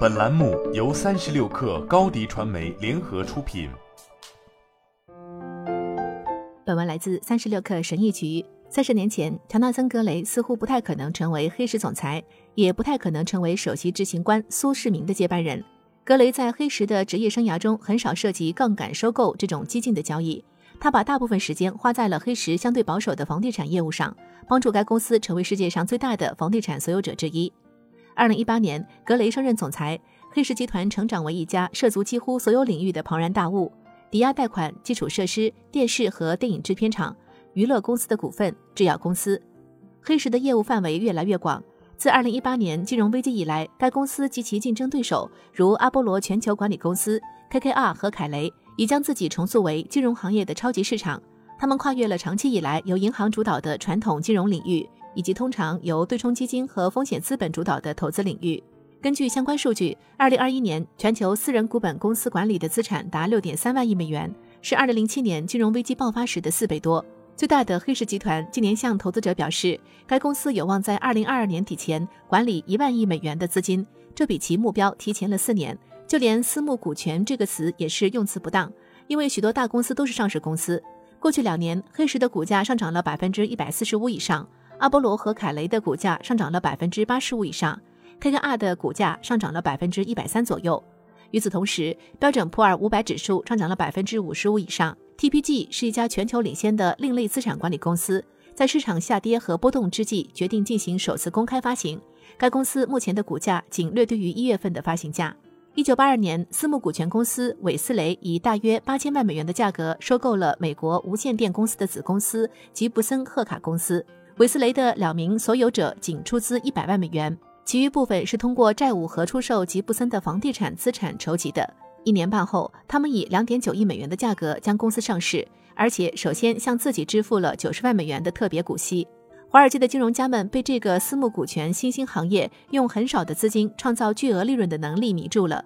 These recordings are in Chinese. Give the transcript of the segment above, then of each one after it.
本栏目由三十六氪高低传媒联合出品。本文来自三十六氪神译局。三十年前，乔纳森·格雷似乎不太可能成为黑石总裁，也不太可能成为首席执行官苏世民的接班人。格雷在黑石的职业生涯中很少涉及杠杆收购这种激进的交易，他把大部分时间花在了黑石相对保守的房地产业务上，帮助该公司成为世界上最大的房地产所有者之一。二零一八年，格雷升任总裁，黑石集团成长为一家涉足几乎所有领域的庞然大物：抵押贷款、基础设施、电视和电影制片厂、娱乐公司的股份、制药公司。黑石的业务范围越来越广。自二零一八年金融危机以来，该公司及其竞争对手如阿波罗全球管理公司、KKR 和凯雷，已将自己重塑为金融行业的超级市场。他们跨越了长期以来由银行主导的传统金融领域。以及通常由对冲基金和风险资本主导的投资领域。根据相关数据，二零二一年全球私人股本公司管理的资产达六点三万亿美元，是二零零七年金融危机爆发时的四倍多。最大的黑石集团今年向投资者表示，该公司有望在二零二二年底前管理一万亿美元的资金，这比其目标提前了四年。就连“私募股权”这个词也是用词不当，因为许多大公司都是上市公司。过去两年，黑石的股价上涨了百分之一百四十五以上。阿波罗和凯雷的股价上涨了百分之八十五以上，KKR 的股价上涨了百分之一百三左右。与此同时，标准普尔五百指数上涨了百分之五十五以上。TPG 是一家全球领先的另类资产管理公司，在市场下跌和波动之际，决定进行首次公开发行。该公司目前的股价仅略低于一月份的发行价。一九八二年，私募股权公司韦斯雷以大约八千万美元的价格收购了美国无线电公司的子公司吉布森赫卡公司。韦斯雷的两名所有者仅出资一百万美元，其余部分是通过债务和出售吉布森的房地产资产筹集的。一年半后，他们以两点九亿美元的价格将公司上市，而且首先向自己支付了九十万美元的特别股息。华尔街的金融家们被这个私募股权新兴行业用很少的资金创造巨额利润的能力迷住了。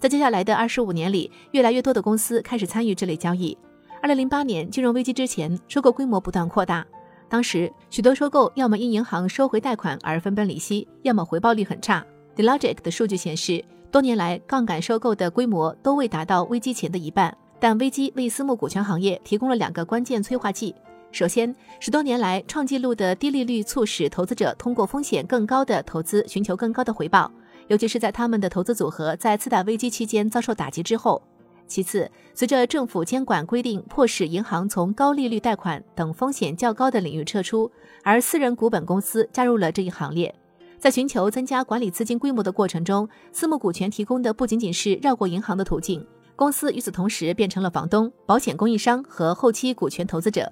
在接下来的二十五年里，越来越多的公司开始参与这类交易。二零零八年金融危机之前，收购规模不断扩大。当时，许多收购要么因银行收回贷款而分崩离析，要么回报率很差。Delogic 的数据显示，多年来杠杆收购的规模都未达到危机前的一半。但危机为私募股权行业提供了两个关键催化剂：首先，十多年来创纪录的低利率促使投资者通过风险更高的投资寻求更高的回报，尤其是在他们的投资组合在次贷危机期间遭受打击之后。其次，随着政府监管规定迫使银行从高利率贷款等风险较高的领域撤出，而私人股本公司加入了这一行列。在寻求增加管理资金规模的过程中，私募股权提供的不仅仅是绕过银行的途径，公司与此同时变成了房东、保险供应商和后期股权投资者。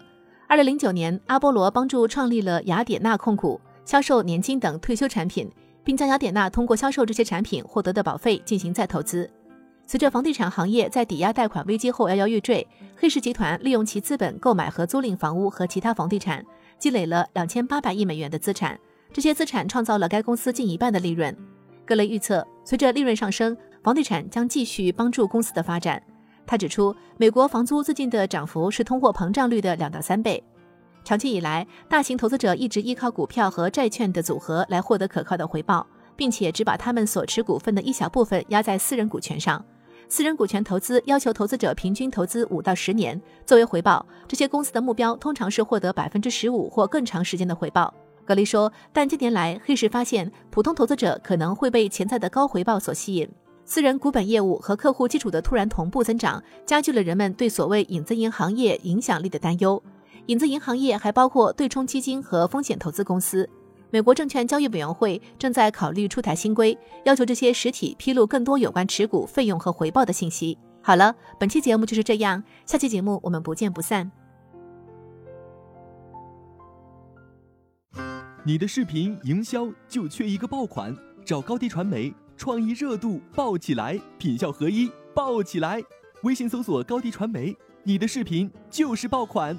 二零零九年，阿波罗帮助创立了雅典娜控股，销售年金等退休产品，并将雅典娜通过销售这些产品获得的保费进行再投资。随着房地产行业在抵押贷款危机后摇摇欲坠，黑石集团利用其资本购买和租赁房屋和其他房地产，积累了两千八百亿美元的资产。这些资产创造了该公司近一半的利润。格雷预测，随着利润上升，房地产将继续帮助公司的发展。他指出，美国房租最近的涨幅是通货膨胀率的两到三倍。长期以来，大型投资者一直依靠股票和债券的组合来获得可靠的回报，并且只把他们所持股份的一小部分压在私人股权上。私人股权投资要求投资者平均投资五到十年，作为回报，这些公司的目标通常是获得百分之十五或更长时间的回报。格雷说，但近年来黑石发现，普通投资者可能会被潜在的高回报所吸引。私人股本业务和客户基础的突然同步增长，加剧了人们对所谓影子银行业影响力的担忧。影子银行业还包括对冲基金和风险投资公司。美国证券交易委员会正在考虑出台新规，要求这些实体披露更多有关持股、费用和回报的信息。好了，本期节目就是这样，下期节目我们不见不散。你的视频营销就缺一个爆款，找高低传媒，创意热度爆起来，品效合一爆起来。微信搜索高低传媒，你的视频就是爆款。